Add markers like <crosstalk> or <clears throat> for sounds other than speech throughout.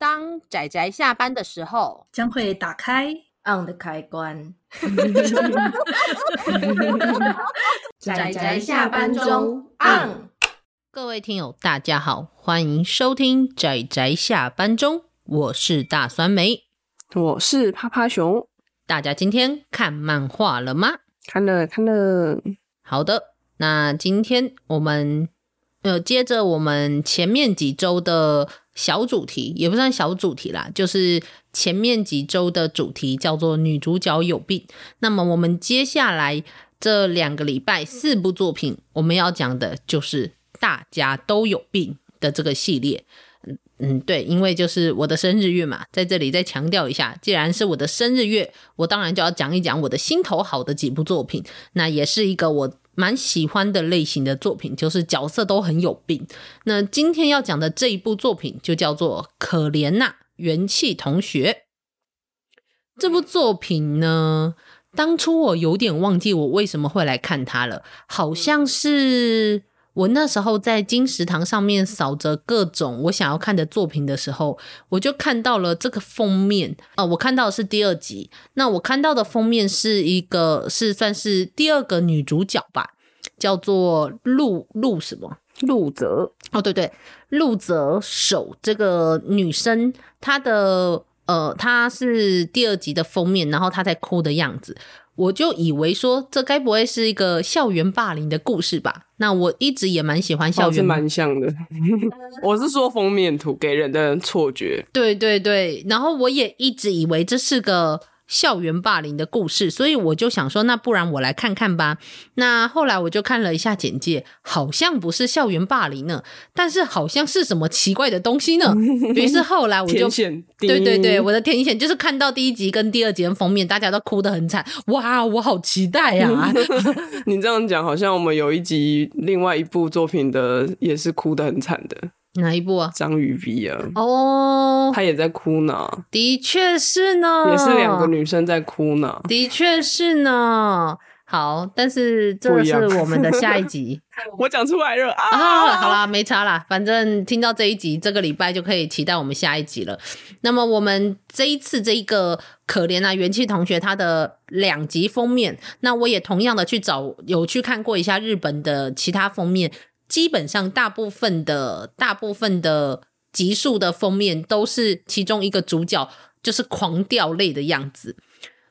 当仔仔下班的时候，将会打开 on 的开关。<laughs> 仔仔下班中 on。各位听友，大家好，欢迎收听仔仔下班中，我是大酸梅，我是趴趴熊。大家今天看漫画了吗？看了，看了。好的，那今天我们呃，接着我们前面几周的。小主题也不算小主题啦，就是前面几周的主题叫做女主角有病。那么我们接下来这两个礼拜四部作品，我们要讲的就是大家都有病的这个系列。嗯嗯，对，因为就是我的生日月嘛，在这里再强调一下，既然是我的生日月，我当然就要讲一讲我的心头好的几部作品。那也是一个我。蛮喜欢的类型的作品，就是角色都很有病。那今天要讲的这一部作品就叫做《可怜呐元气同学》。这部作品呢，当初我有点忘记我为什么会来看它了，好像是。我那时候在金石堂上面扫着各种我想要看的作品的时候，我就看到了这个封面啊、呃，我看到的是第二集。那我看到的封面是一个是算是第二个女主角吧，叫做陆陆什么陆泽哦，对对，陆泽守这个女生，她的呃，她是第二集的封面，然后她在哭的样子。我就以为说，这该不会是一个校园霸凌的故事吧？那我一直也蛮喜欢校园，是蛮像的。<laughs> 我是说封面图给人的错觉。对对对，然后我也一直以为这是个。校园霸凌的故事，所以我就想说，那不然我来看看吧。那后来我就看了一下简介，好像不是校园霸凌呢，但是好像是什么奇怪的东西呢。<laughs> 于是后来我就，对对对，我的天线就是看到第一集跟第二集的封面，大家都哭得很惨，哇，我好期待呀、啊！<laughs> 你这样讲，好像我们有一集另外一部作品的也是哭得很惨的。哪一部啊？章鱼 B 啊！哦，oh, 他也在哭呢。的确是呢，也是两个女生在哭呢。的确是呢。好，但是这是我们的下一集。<laughs> 我讲出来了啊，啊！好啦，没差啦，反正听到这一集，这个礼拜就可以期待我们下一集了。那么我们这一次这一个可怜啊元气同学他的两集封面，那我也同样的去找有去看过一下日本的其他封面。基本上大部分的大部分的集数的封面都是其中一个主角就是狂掉泪的样子。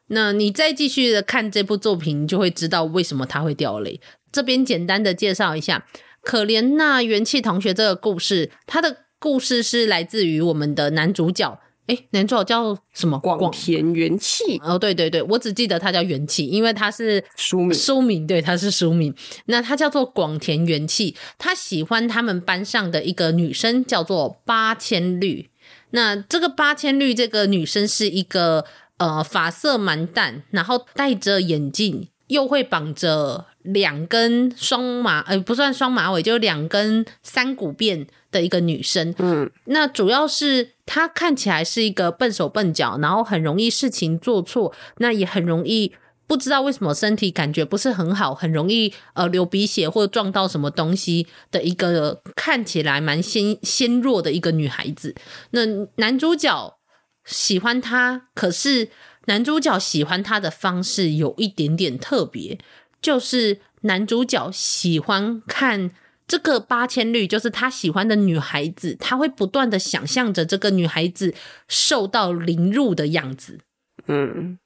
那你再继续的看这部作品，你就会知道为什么他会掉泪。这边简单的介绍一下，可怜呐元气同学这个故事，他的故事是来自于我们的男主角。哎，男主角叫什么？广田元气。哦，对对对，我只记得他叫元气，因为他是书名。书名对，他是书名。那他叫做广田元气，他喜欢他们班上的一个女生，叫做八千绿。那这个八千绿这个女生是一个呃发色蛮淡，然后戴着眼镜，又会绑着两根双马，呃，不算双马尾，就两根三股辫的一个女生。嗯，那主要是。她看起来是一个笨手笨脚，然后很容易事情做错，那也很容易不知道为什么身体感觉不是很好，很容易呃流鼻血或者撞到什么东西的一个看起来蛮纤纤弱的一个女孩子。那男主角喜欢她，可是男主角喜欢她的方式有一点点特别，就是男主角喜欢看。这个八千绿就是他喜欢的女孩子，他会不断的想象着这个女孩子受到凌辱的样子。嗯，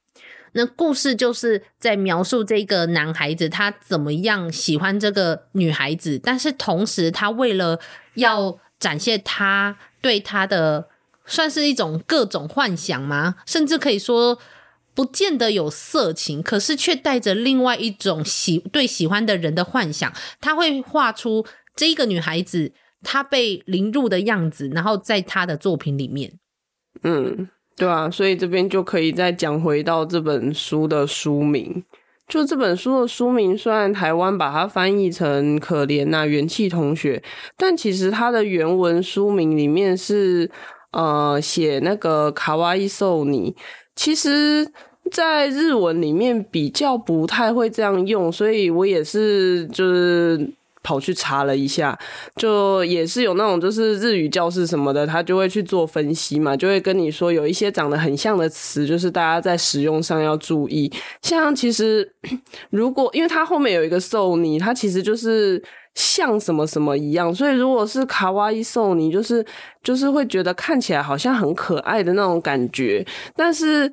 那故事就是在描述这个男孩子他怎么样喜欢这个女孩子，但是同时他为了要展现他对他的算是一种各种幻想吗？甚至可以说。不见得有色情，可是却带着另外一种喜对喜欢的人的幻想。他会画出这一个女孩子她被凌辱的样子，然后在他的作品里面，嗯，对啊，所以这边就可以再讲回到这本书的书名。就这本书的书名，虽然台湾把它翻译成“可怜呐元气同学”，但其实它的原文书名里面是呃写那个卡哇伊兽尼。其实，在日文里面比较不太会这样用，所以我也是就是跑去查了一下，就也是有那种就是日语教室什么的，他就会去做分析嘛，就会跟你说有一些长得很像的词，就是大家在使用上要注意。像其实 <clears throat> 如果因为它后面有一个受你，它其实就是像什么什么一样，所以如果是卡哇伊兽，你，就是就是会觉得看起来好像很可爱的那种感觉，但是。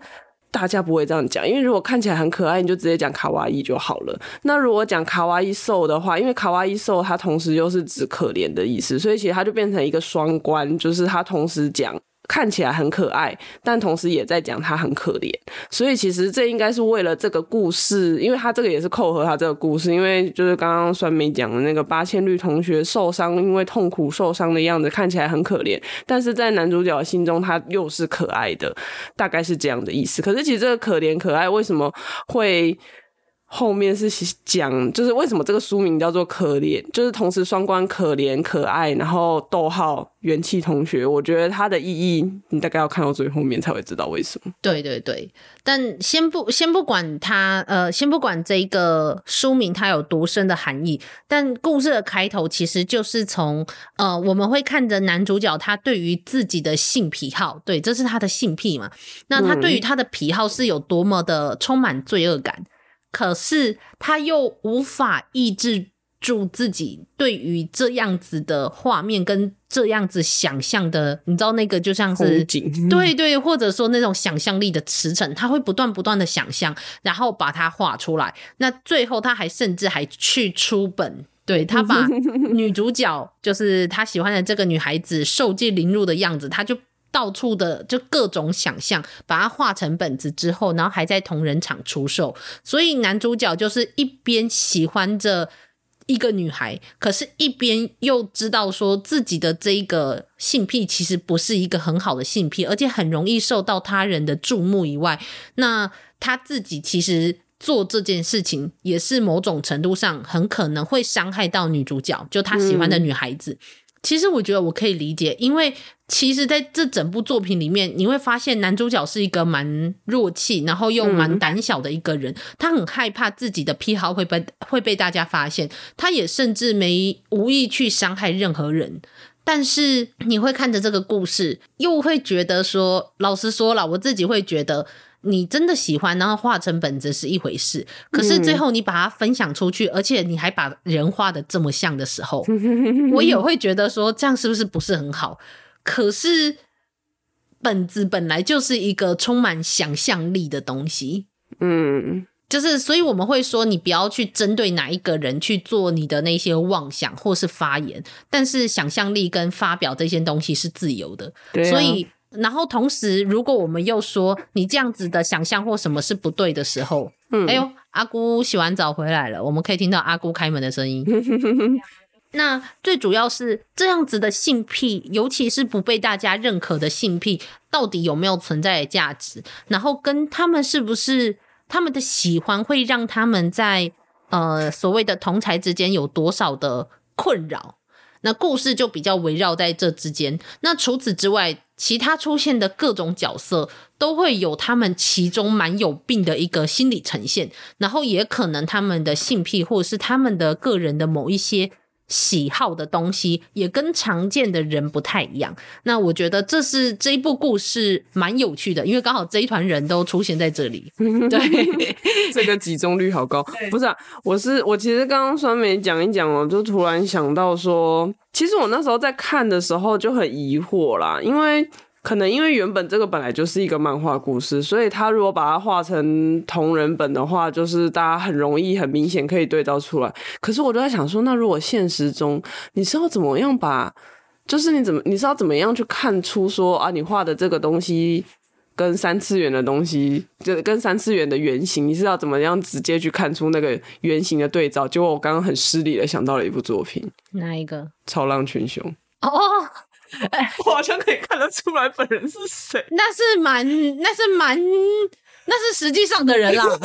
大家不会这样讲，因为如果看起来很可爱，你就直接讲卡哇伊就好了。那如果讲卡哇伊兽的话，因为卡哇伊兽它同时又是指可怜的意思，所以其实它就变成一个双关，就是它同时讲。看起来很可爱，但同时也在讲他很可怜，所以其实这应该是为了这个故事，因为他这个也是扣合他这个故事，因为就是刚刚酸梅讲的那个八千绿同学受伤，因为痛苦受伤的样子看起来很可怜，但是在男主角心中他又是可爱的，大概是这样的意思。可是其实这个可怜可爱为什么会？后面是讲，就是为什么这个书名叫做可怜，就是同时双关可怜可爱，然后逗号元气同学，我觉得它的意义，你大概要看到最后面才会知道为什么。对对对，但先不先不管它，呃，先不管这一个书名它有多深的含义，但故事的开头其实就是从呃，我们会看着男主角他对于自己的性癖好，对，这是他的性癖嘛，那他对于他的癖好是有多么的充满罪恶感。可是他又无法抑制住自己对于这样子的画面跟这样子想象的，你知道那个就像是 <laughs> 对对，或者说那种想象力的驰骋，他会不断不断的想象，然后把它画出来。那最后他还甚至还去出本，对，他把 <laughs> 女主角就是他喜欢的这个女孩子受尽凌辱的样子，他就。到处的就各种想象，把它画成本子之后，然后还在同人场出售。所以男主角就是一边喜欢着一个女孩，可是一边又知道说自己的这一个性癖其实不是一个很好的性癖，而且很容易受到他人的注目以外，那他自己其实做这件事情也是某种程度上很可能会伤害到女主角，就他喜欢的女孩子。其实我觉得我可以理解，因为其实在这整部作品里面，你会发现男主角是一个蛮弱气，然后又蛮胆小的一个人。他很害怕自己的癖好会被会被大家发现，他也甚至没无意去伤害任何人。但是你会看着这个故事，又会觉得说，老实说了，我自己会觉得。你真的喜欢，然后画成本子是一回事，可是最后你把它分享出去，而且你还把人画得这么像的时候，我也会觉得说，这样是不是不是很好？可是本子本来就是一个充满想象力的东西，嗯，就是所以我们会说，你不要去针对哪一个人去做你的那些妄想或是发言，但是想象力跟发表这些东西是自由的，对啊、所以。然后同时，如果我们又说你这样子的想象或什么是不对的时候，嗯，哎呦，阿姑洗完澡回来了，我们可以听到阿姑开门的声音。<laughs> 那最主要是这样子的性癖，尤其是不被大家认可的性癖，到底有没有存在的价值？然后跟他们是不是他们的喜欢会让他们在呃所谓的同才之间有多少的困扰？那故事就比较围绕在这之间。那除此之外，其他出现的各种角色都会有他们其中蛮有病的一个心理呈现，然后也可能他们的性癖或者是他们的个人的某一些。喜好的东西也跟常见的人不太一样，那我觉得这是这一部故事蛮有趣的，因为刚好这一团人都出现在这里，<laughs> 对，这个集中率好高。不是啊，我是我其实刚刚酸梅讲一讲，我就突然想到说，其实我那时候在看的时候就很疑惑啦，因为。可能因为原本这个本来就是一个漫画故事，所以他如果把它画成同人本的话，就是大家很容易、很明显可以对照出来。可是我就在想说，那如果现实中你是要怎么样把，就是你怎么你是要怎么样去看出说啊，你画的这个东西跟三次元的东西，就跟三次元的原型，你是要怎么样直接去看出那个原型的对照？结果我刚刚很失礼的想到了一部作品，哪一个？超浪群雄。哦。Oh! <laughs> 我好像可以看得出来本人是谁。那是蛮，那是蛮，那是实际上的人啦。<laughs>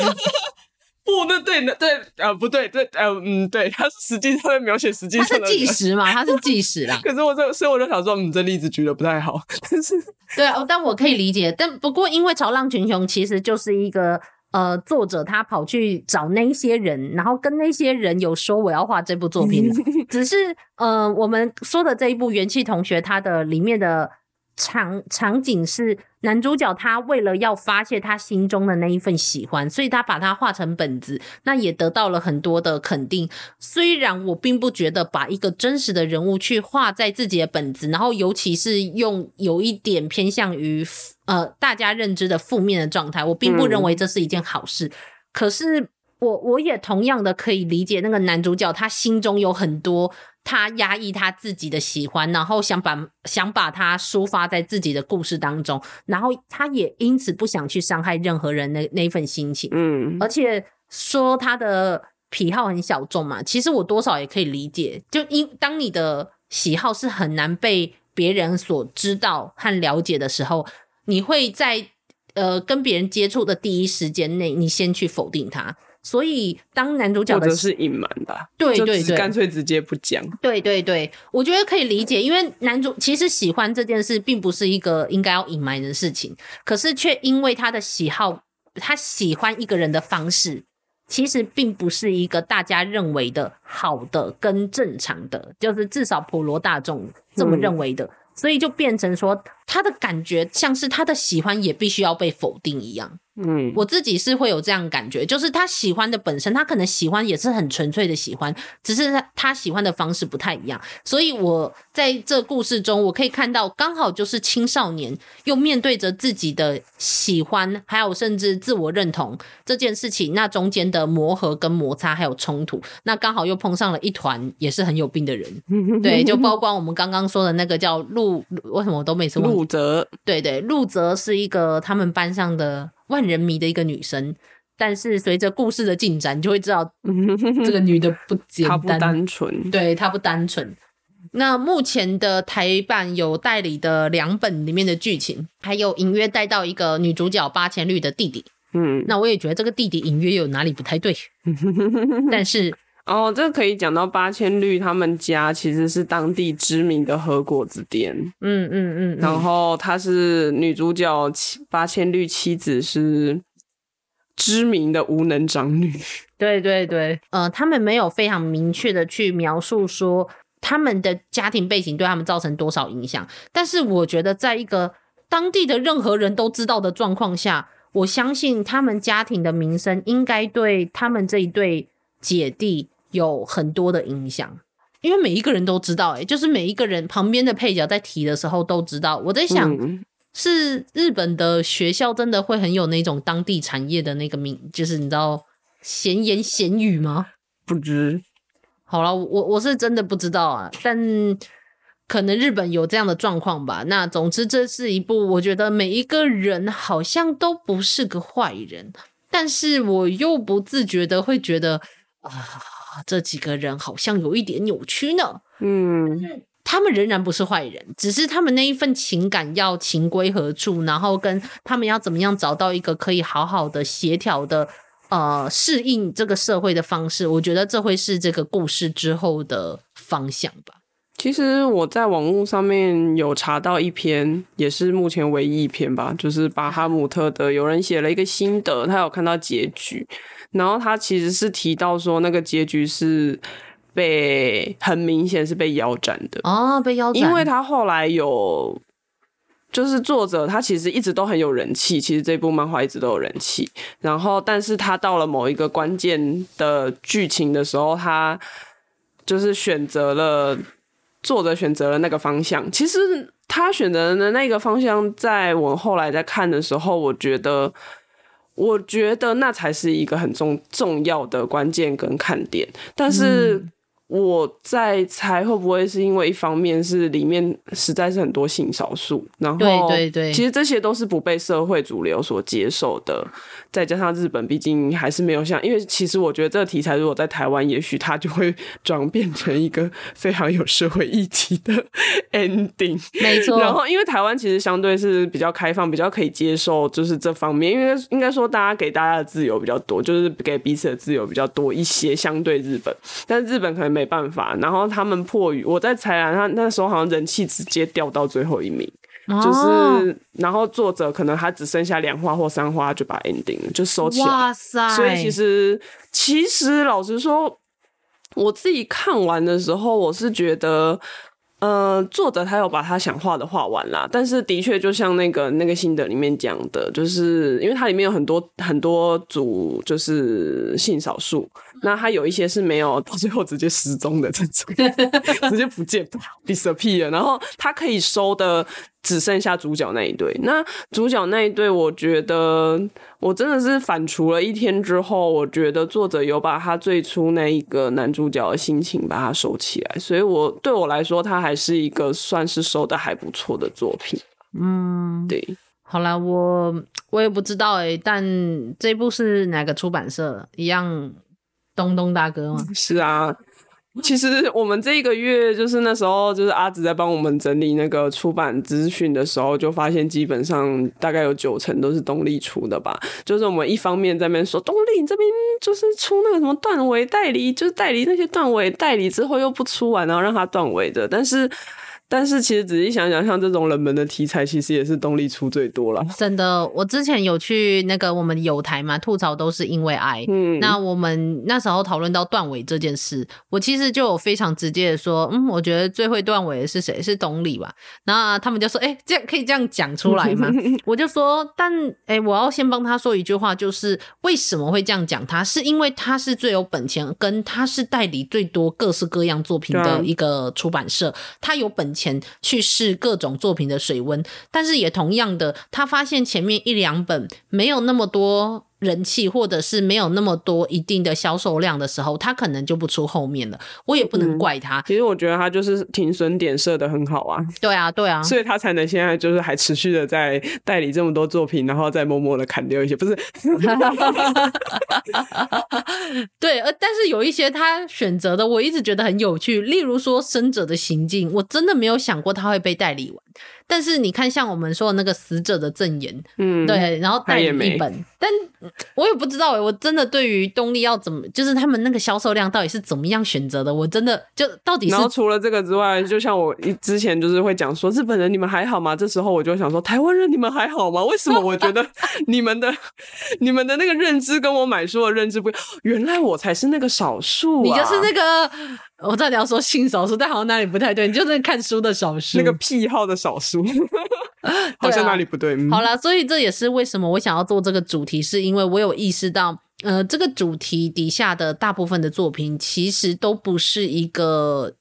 不，那对，那对，呃，不对，对，呃，嗯，对，他是实际上在描写实际上的。他是计时嘛？<laughs> 他是计时啦。可是我这，所以我就想说，嗯，这例子举的不太好。但是，对啊，但我可以理解。但不过，因为《潮浪群雄》其实就是一个呃，作者他跑去找那些人，然后跟那些人有说我要画这部作品了。<laughs> 只是呃，我们说的这一部《元气同学》，它的里面的场场景是男主角他为了要发泄他心中的那一份喜欢，所以他把它画成本子，那也得到了很多的肯定。虽然我并不觉得把一个真实的人物去画在自己的本子，然后尤其是用有一点偏向于。呃，大家认知的负面的状态，我并不认为这是一件好事。嗯、可是我我也同样的可以理解那个男主角，他心中有很多他压抑他自己的喜欢，然后想把想把他抒发在自己的故事当中，然后他也因此不想去伤害任何人那那份心情。嗯，而且说他的癖好很小众嘛，其实我多少也可以理解。就因当你的喜好是很难被别人所知道和了解的时候。你会在呃跟别人接触的第一时间内，你先去否定他，所以当男主角的或者是隐瞒吧，对对对，干脆直接不讲。对对对，我觉得可以理解，因为男主其实喜欢这件事并不是一个应该要隐瞒的事情，可是却因为他的喜好，他喜欢一个人的方式，其实并不是一个大家认为的好的跟正常的，就是至少普罗大众这么认为的。嗯所以就变成说，他的感觉像是他的喜欢也必须要被否定一样。嗯，我自己是会有这样感觉，就是他喜欢的本身，他可能喜欢也是很纯粹的喜欢，只是他他喜欢的方式不太一样。所以我在这故事中，我可以看到，刚好就是青少年又面对着自己的喜欢，还有甚至自我认同这件事情，那中间的磨合跟摩擦还有冲突，那刚好又碰上了一团也是很有病的人。对，就包括我们刚刚说的那个叫陆，为什么我都没说陆泽？对对，陆泽是一个他们班上的。万人迷的一个女生，但是随着故事的进展，你就会知道 <laughs> 这个女的不简单，她不单纯，对，她不单纯。那目前的台版有代理的两本里面的剧情，还有隐约带到一个女主角八千绿的弟弟。嗯，那我也觉得这个弟弟隐约有哪里不太对，<laughs> 但是。哦，这个可以讲到八千绿他们家其实是当地知名的和果子店。嗯嗯嗯，嗯，然后她是女主角八千绿妻子是知名的无能长女。对对对，呃，他们没有非常明确的去描述说他们的家庭背景对他们造成多少影响，但是我觉得在一个当地的任何人都知道的状况下，我相信他们家庭的名声应该对他们这一对姐弟。有很多的影响，因为每一个人都知道、欸，哎，就是每一个人旁边的配角在提的时候都知道。我在想，嗯、是日本的学校真的会很有那种当地产业的那个名，就是你知道闲言闲语吗？不知。好了，我我是真的不知道啊，但可能日本有这样的状况吧。那总之，这是一部我觉得每一个人好像都不是个坏人，但是我又不自觉的会觉得啊。这几个人好像有一点扭曲呢。嗯，他们仍然不是坏人，只是他们那一份情感要情归何处，然后跟他们要怎么样找到一个可以好好的协调的呃适应这个社会的方式。我觉得这会是这个故事之后的方向吧。其实我在网络上面有查到一篇，也是目前唯一一篇吧，就是巴哈姆特的，有人写了一个心得，他有看到结局。然后他其实是提到说，那个结局是被很明显是被腰斩的哦，被腰斩，因为他后来有就是作者他其实一直都很有人气，其实这部漫画一直都有人气。然后，但是他到了某一个关键的剧情的时候，他就是选择了作者选择了那个方向。其实他选择的那个方向，在我后来在看的时候，我觉得。我觉得那才是一个很重重要的关键跟看点，但是我在猜会不会是因为一方面是里面实在是很多性少数，然后对对对，其实这些都是不被社会主流所接受的。再加上日本毕竟还是没有像，因为其实我觉得这个题材如果在台湾，也许它就会转变成一个非常有社会议题的 <laughs> ending。没错。然后因为台湾其实相对是比较开放，比较可以接受就是这方面，因为应该说大家给大家的自由比较多，就是给彼此的自由比较多一些，相对日本。但是日本可能没办法，然后他们迫于我在猜啊，他那时候好像人气直接掉到最后一名。哦、就是然后作者可能他只剩下两话或三话就把 ending 就收起来。哇塞！所以其实其实老实说，我自己看完的时候，我是觉得。呃，作者他有把他想画的画完啦，但是的确就像那个那个心得里面讲的，就是因为它里面有很多很多组就是性少数，那他有一些是没有到最后直接失踪的这种，直接不见 <laughs> disappear，然后他可以收的。只剩下主角那一对，那主角那一对，我觉得我真的是反刍了一天之后，我觉得作者有把他最初那一个男主角的心情把它收起来，所以我对我来说，他还是一个算是收的还不错的作品。嗯，对，好啦，我我也不知道哎、欸，但这部是哪个出版社？一样东东大哥吗？是啊。其实我们这一个月就是那时候，就是阿紫在帮我们整理那个出版资讯的时候，就发现基本上大概有九成都是东立出的吧。就是我们一方面在那边说东立这边就是出那个什么断尾代理，就是代理那些断尾代理之后又不出完，然后让他断尾的，但是。但是其实仔细想想，像这种冷门的题材，其实也是东立出最多了。真的，我之前有去那个我们有台嘛，吐槽都是因为爱。嗯，那我们那时候讨论到断尾这件事，我其实就有非常直接的说，嗯，我觉得最会断尾的是谁？是东立吧？那他们就说，哎、欸，这样可以这样讲出来吗？<laughs> 我就说，但哎、欸，我要先帮他说一句话，就是为什么会这样讲？他是因为他是最有本钱，跟他是代理最多各式各样作品的一个出版社，他有本。前去试各种作品的水温，但是也同样的，他发现前面一两本没有那么多人气，或者是没有那么多一定的销售量的时候，他可能就不出后面了。我也不能怪他。嗯，其实我觉得他就是停损点设的很好啊。对啊，对啊，<laughs> 所以他才能现在就是还持续的在代理这么多作品，然后再默默的砍掉一些，不是？<laughs> 对，呃，但是有一些他选择的，我一直觉得很有趣。例如说《生者的行径》，我真的没有想过他会被代理完。但是你看，像我们说的那个死者的证言，嗯，对，然后代理一本，但我也不知道哎，我真的对于东立要怎么，就是他们那个销售量到底是怎么样选择的，我真的就到底是。然后除了这个之外，就像我之前就是会讲说，日本人你们还好吗？这时候我就想说，台湾人你们还好吗？为什么我觉得 <laughs> 你们的你们的那个认知跟我买书的认知不一样？原来我才是那个少数啊，你就是那个。我知道你要说性少数，但好像哪里不太对。你就是看书的少数，那个癖好的少数，<laughs> 好像哪里不对。对啊，好啦，所以这也是为什么我想要做这个主题，是因为我有意识到，呃，这个主题底下的大部分的作品其实都不是一个。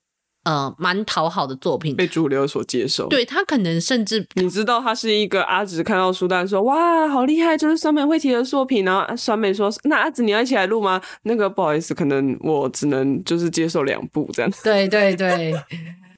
呃，蛮讨好的作品，被主流所接受。对，他可能甚至你知道，他是一个阿紫看到书单说哇，好厉害，就是酸梅会提的作品。然后酸梅说，那阿紫你要一起来录吗？那个不好意思，可能我只能就是接受两部这样。对对对。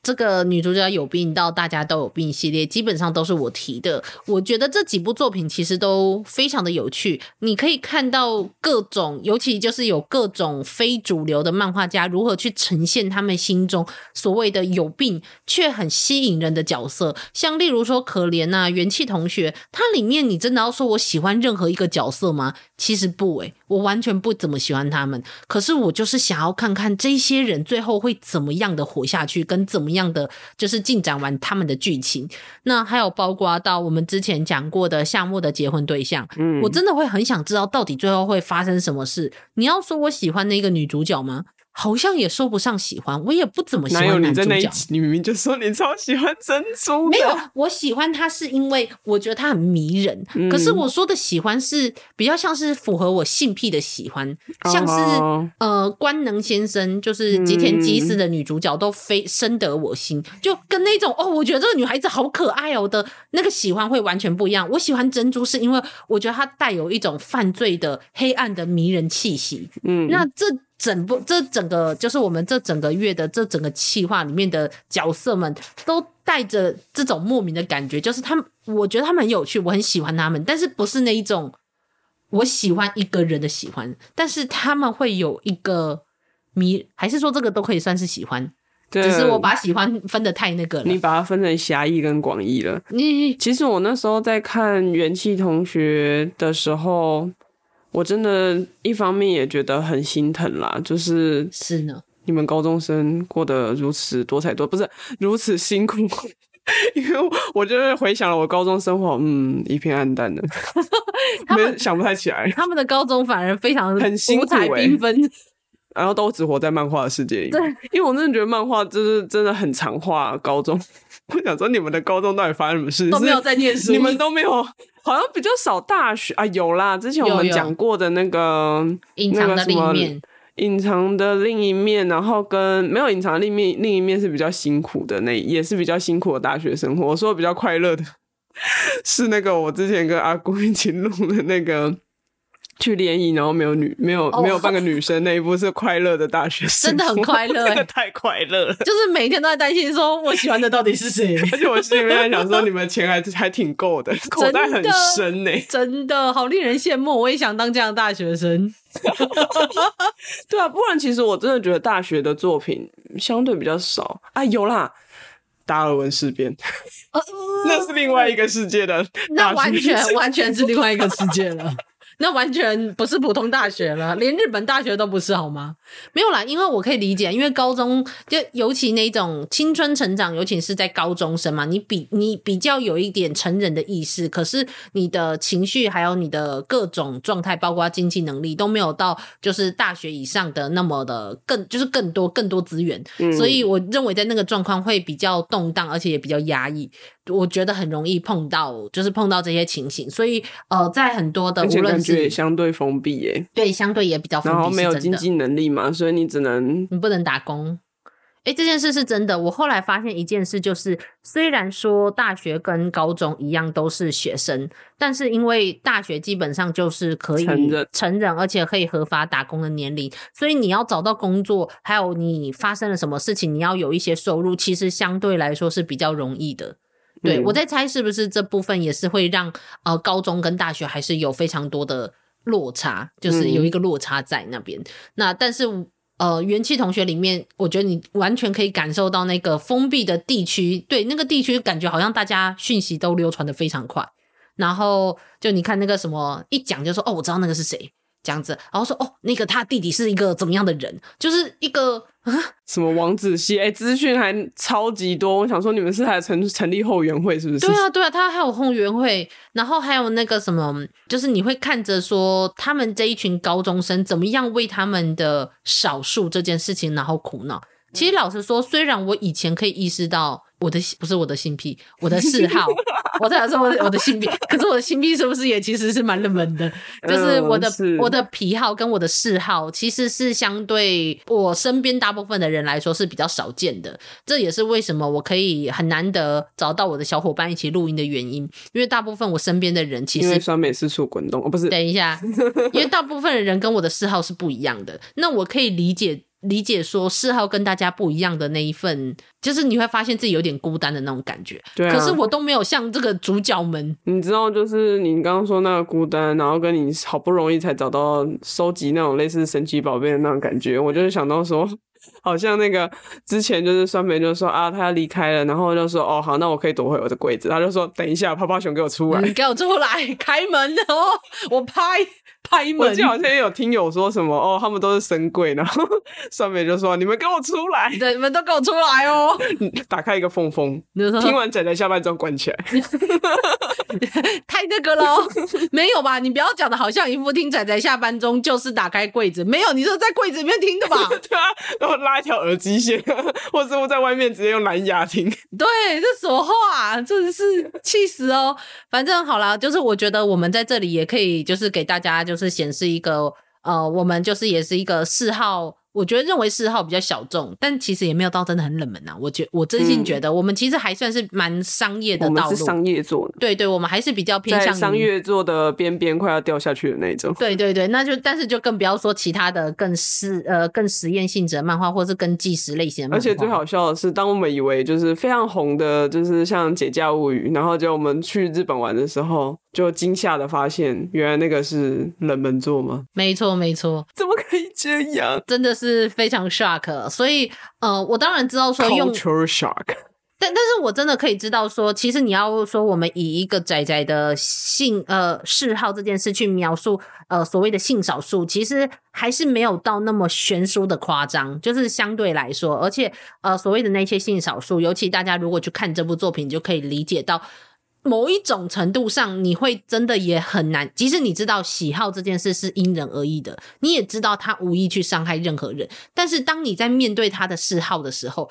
这个女主角有病到大家都有病系列，基本上都是我提的。我觉得这几部作品其实都非常的有趣，你可以看到各种，尤其就是有各种非主流的漫画家如何去呈现他们心中所谓的有病却很吸引人的角色。像例如说可怜啊，元气同学，它里面你真的要说我喜欢任何一个角色吗？其实不诶、我完全不怎么喜欢他们。可是我就是想要看看这些人最后会怎么样的活下去，跟怎么样的就是进展完他们的剧情。那还有包括到我们之前讲过的夏末的结婚对象，嗯，我真的会很想知道到底最后会发生什么事。你要说我喜欢那个女主角吗？好像也说不上喜欢，我也不怎么喜欢男主角。哪有你在那一集，你明明就说你超喜欢珍珠。没有，我喜欢他是因为我觉得他很迷人。嗯、可是我说的喜欢是比较像是符合我性癖的喜欢，像是、哦、呃官能先生，就是吉田基司的女主角都非深得我心，嗯、就跟那种哦，我觉得这个女孩子好可爱哦的那个喜欢会完全不一样。我喜欢珍珠是因为我觉得她带有一种犯罪的黑暗的迷人气息。嗯，那这。整部这整个就是我们这整个月的这整个企划里面的角色们都带着这种莫名的感觉，就是他们，我觉得他们很有趣，我很喜欢他们，但是不是那一种我喜欢一个人的喜欢，但是他们会有一个迷，还是说这个都可以算是喜欢？对只是我把喜欢分的太那个了，你把它分成狭义跟广义了。你其实我那时候在看元气同学的时候。我真的，一方面也觉得很心疼啦，就是是呢，你们高中生过得如此多彩多，不是如此辛苦，<laughs> 因为我就是回想了我高中生活，嗯，一片暗淡的，<laughs> 没有想不太起来。他们的高中反而非常很五彩缤纷，然后都只活在漫画的世界里。对，因为我真的觉得漫画就是真的很常画高中。<laughs> 我想说，你们的高中到底发生什么事？都没有在念书，你们都没有，好像比较少大学啊。有啦，之前我们讲过的那个隐藏的另一面，隐藏的另一面，然后跟没有隐藏的另一面，另一面是比较辛苦的，那也是比较辛苦的大学生活。我说比较快乐的，<laughs> 是那个我之前跟阿姑一起录的那个。去联谊，然后没有女，没有、oh, 没有半个女生那一部是快乐的大学生，真的很快乐，真 <laughs> 的太快乐了。就是每天都在担心，说我喜欢的到底是谁？而且我心里面在想，说你们钱还还挺够的，<laughs> 口袋很深呢，真的好令人羡慕。我也想当这样的大学生。<laughs> 对啊，不然其实我真的觉得大学的作品相对比较少啊。有啦，达尔文事变，那是另外一个世界的，那完全完全是另外一个世界了。那完全不是普通大学了，连日本大学都不是好吗？没有啦，因为我可以理解，因为高中就尤其那种青春成长，尤其是在高中生嘛，你比你比较有一点成人的意识，可是你的情绪还有你的各种状态，包括经济能力都没有到就是大学以上的那么的更就是更多更多资源，嗯，所以我认为在那个状况会比较动荡，而且也比较压抑。我觉得很容易碰到，就是碰到这些情形，所以呃，在很多的无论是也相对封闭耶，对，相对也比较封闭，然后没有经济能力嘛，所以你只能你不能打工。诶，这件事是真的。我后来发现一件事，就是虽然说大学跟高中一样都是学生，但是因为大学基本上就是可以成人，成人而且可以合法打工的年龄，所以你要找到工作，还有你发生了什么事情，你要有一些收入，其实相对来说是比较容易的。对，我在猜是不是这部分也是会让呃高中跟大学还是有非常多的落差，就是有一个落差在那边。嗯、那但是呃元气同学里面，我觉得你完全可以感受到那个封闭的地区，对那个地区感觉好像大家讯息都流传的非常快，然后就你看那个什么一讲就说哦，我知道那个是谁。这样子，然后说哦，那个他弟弟是一个怎么样的人？就是一个啊什么王子系，哎，资讯还超级多。我想说，你们是还成成立后援会是不是？对啊，对啊，他还有后援会，然后还有那个什么，就是你会看着说他们这一群高中生怎么样为他们的少数这件事情然后苦恼。其实老实说，虽然我以前可以意识到。我的不是我的性癖，我的嗜好。<laughs> 我在说我的我的性癖，可是我的性癖是不是也其实是蛮冷门的？<laughs> 就是我的、嗯、我的癖好跟我的嗜好，其实是相对我身边大部分的人来说是比较少见的。这也是为什么我可以很难得找到我的小伙伴一起录音的原因。因为大部分我身边的人其实因为酸梅四处滚动，哦不是，等一下，因为大部分的人跟我的嗜好是不一样的。那我可以理解。理解说四号跟大家不一样的那一份，就是你会发现自己有点孤单的那种感觉。对啊。可是我都没有像这个主角们，你知道，就是你刚刚说那个孤单，然后跟你好不容易才找到收集那种类似神奇宝贝的那种感觉，我就是想到说，好像那个之前就是酸梅就说啊，他要离开了，然后就说哦好，那我可以躲回我的柜子。他就说等一下，泡泡熊给我出来，你给我出来，开门哦，我拍。拍门，我记得好像也有听友说什么哦，他们都是深柜，然后上面就说你们给我出来，<laughs> 对，你们都给我出来哦，<laughs> 打开一个缝缝，听完仔仔下班之后关起来，<laughs> 太那个了，没有吧？你不要讲的好像一副听仔仔下班中就是打开柜子，没有，你说在柜子里面听的吧？对啊，然后拉一条耳机线，或者是我在外面直接用蓝牙听，对，这什么话？真的是气死哦！反正好啦，就是我觉得我们在这里也可以，就是给大家就是显示一个呃，我们就是也是一个嗜好。我觉得认为嗜好比较小众，但其实也没有到真的很冷门呐、啊。我觉我真心觉得，我们其实还算是蛮商业的道路。商业做的，对对，我们还是比较偏向商业做的边边快要掉下去的那种。对对对，那就但是就更不要说其他的更实呃更实验性质的漫画，或是更纪实类型的漫画。而且最好笑的是，当我们以为就是非常红的，就是像《解假物语》，然后就我们去日本玩的时候，就惊吓的发现，原来那个是冷门座吗？没错没错，怎么可以这样？真的是非常 shock。所以，呃，我当然知道说用 culture shock，但但是我真的可以知道说，其实你要说我们以一个仔仔的性呃嗜好这件事去描述呃所谓的性少数，其实还是没有到那么悬殊的夸张，就是相对来说，而且呃所谓的那些性少数，尤其大家如果去看这部作品，就可以理解到某一种程度上，你会真的也很难，即使你知道喜好这件事是因人而异的，你也知道他无意去伤害任何人，但是当你在面对他的嗜好的时候。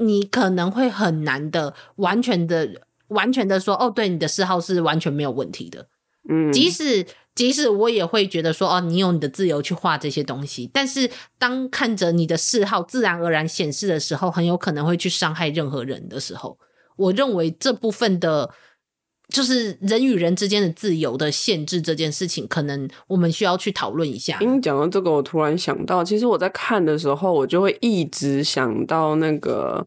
你可能会很难的，完全的、完全的说，哦，对，你的嗜好是完全没有问题的。嗯，即使即使我也会觉得说，哦，你有你的自由去画这些东西，但是当看着你的嗜好自然而然显示的时候，很有可能会去伤害任何人的时候，我认为这部分的。就是人与人之间的自由的限制这件事情，可能我们需要去讨论一下。因为讲到这个，我突然想到，其实我在看的时候，我就会一直想到那个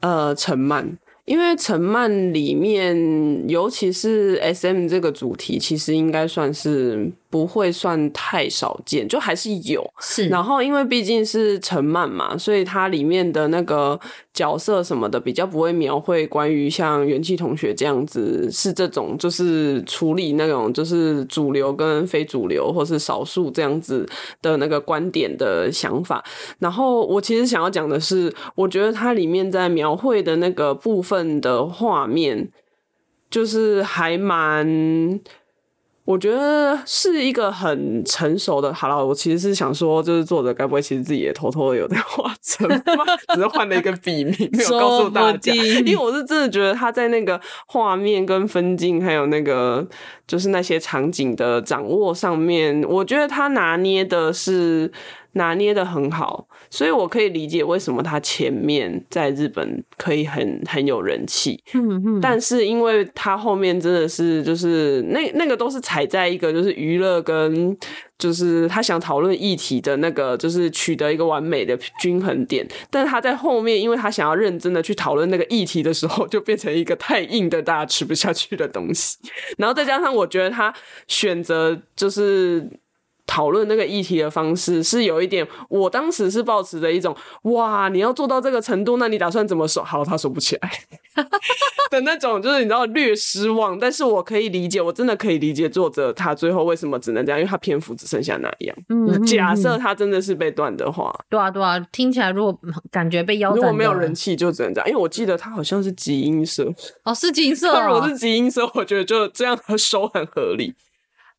呃陈曼。因为陈曼里面，尤其是 SM 这个主题，其实应该算是不会算太少见，就还是有。是，然后因为毕竟是陈漫嘛，所以它里面的那个角色什么的，比较不会描绘关于像元气同学这样子，是这种就是处理那种就是主流跟非主流或是少数这样子的那个观点的想法。然后我其实想要讲的是，我觉得它里面在描绘的那个部分。的画面就是还蛮，我觉得是一个很成熟的。好了，我其实是想说，就是作者该不会其实自己也偷偷的有在画成吗？<laughs> 只是换了一个笔名，没有告诉大家。因为我是真的觉得他在那个画面跟分镜，还有那个就是那些场景的掌握上面，我觉得他拿捏的是。拿捏的很好，所以我可以理解为什么他前面在日本可以很很有人气。嗯嗯，但是因为他后面真的是就是那那个都是踩在一个就是娱乐跟就是他想讨论议题的那个就是取得一个完美的均衡点，但是他在后面，因为他想要认真的去讨论那个议题的时候，就变成一个太硬的大家吃不下去的东西。然后再加上我觉得他选择就是。讨论那个议题的方式是有一点，我当时是抱持着一种哇，你要做到这个程度，那你打算怎么说？好，他说不起来 <laughs> 的那种，就是你知道略失望。但是我可以理解，我真的可以理解作者他最后为什么只能这样，因为他篇幅只剩下那样。嗯，假设他真的是被断的话，对啊，对啊，听起来如果感觉被腰斩，如果没有人气就只能这样。因为我记得他好像是集英社哦，是集英社，<laughs> 如果是集英社，我觉得就这样收很合理。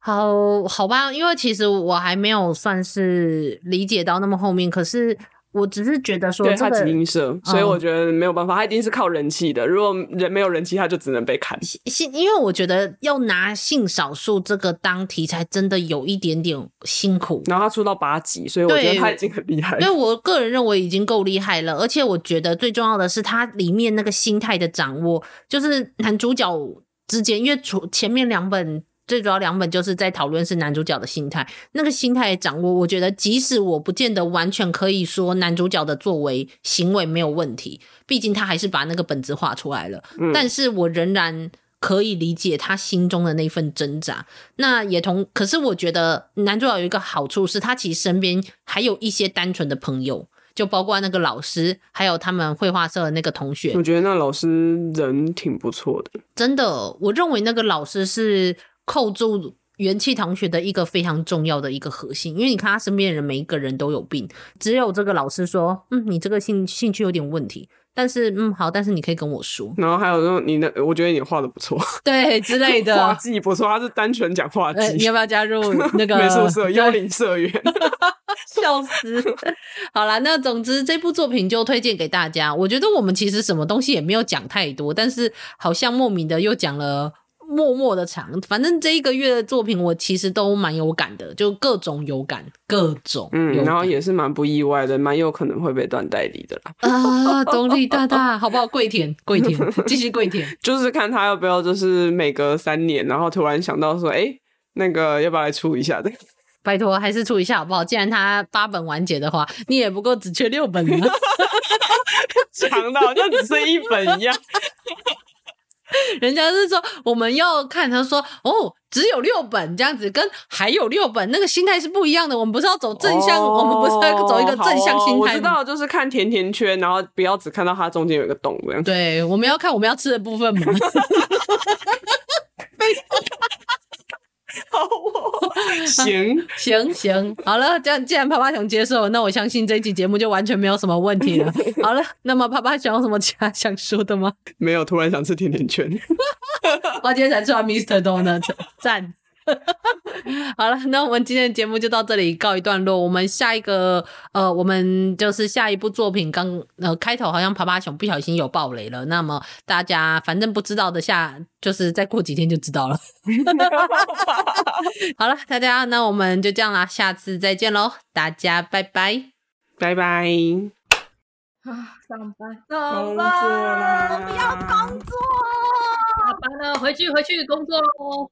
好好吧，因为其实我还没有算是理解到那么后面，可是我只是觉得说、这个，对他集英社，所以我觉得没有办法，嗯、他一定是靠人气的。如果人没有人气，他就只能被砍。性，因为我觉得要拿性少数这个当题材，真的有一点点辛苦。然后他出到八集，所以我觉得他已经很厉害了。因为我个人认为已经够厉害了，而且我觉得最重要的是他里面那个心态的掌握，就是男主角之间，因为除前面两本。最主要两本就是在讨论是男主角的心态，那个心态掌握，我觉得即使我不见得完全可以说男主角的作为行为没有问题，毕竟他还是把那个本子画出来了，嗯，但是我仍然可以理解他心中的那份挣扎。那也同，可是我觉得男主角有一个好处是他其实身边还有一些单纯的朋友，就包括那个老师，还有他们绘画社的那个同学。我觉得那老师人挺不错的，真的，我认为那个老师是。扣住元气同学的一个非常重要的一个核心，因为你看他身边的人每一个人都有病，只有这个老师说，嗯，你这个兴兴趣有点问题，但是嗯好，但是你可以跟我说。然后还有说你那，我觉得你画的不错，对之类的，画技不错，他是单纯讲画技。你要不要加入那个 <laughs> 美术社幽灵社员？<laughs> 笑死！<laughs> 好啦，那总之这部作品就推荐给大家。我觉得我们其实什么东西也没有讲太多，但是好像莫名的又讲了。默默的长，反正这一个月的作品我其实都蛮有感的，就各种有感，各种嗯，然后也是蛮不意外的，蛮有可能会被断代理的啦。啊，东立大大，好不好？跪舔，<laughs> 跪舔，继续跪舔，<laughs> 就是看他要不要，就是每隔三年，然后突然想到说，哎、欸，那个要不要来出一下的？拜托，还是出一下好不好？既然他八本完结的话，你也不够只缺六本呢，长到好像只剩一本一样。人家是说我们要看，他说哦，只有六本这样子，跟还有六本那个心态是不一样的。我们不是要走正向，哦、我们不是要走一个正向心态、哦。我知道，就是看甜甜圈，然后不要只看到它中间有一个洞这样。对，我们要看我们要吃的部分嘛。<laughs> <laughs> 好哦，<laughs> 行行行，好了，这样既然趴趴熊接受，那我相信这一期节目就完全没有什么问题了。<laughs> 好了，那么趴趴熊有什么其他想说的吗？没有，突然想吃甜甜圈。我今天才吃完 Mr. Donut，赞。<laughs> 好了，那我们今天的节目就到这里告一段落。我们下一个呃，我们就是下一部作品刚呃开头好像爬爬熊不小心有爆雷了。那么大家反正不知道的下，就是再过几天就知道了。<laughs> 好了，大家那我们就这样啦，下次再见喽，大家拜拜，拜拜。啊，上班，上班，我不要工作，下班了，回去回去工作喽。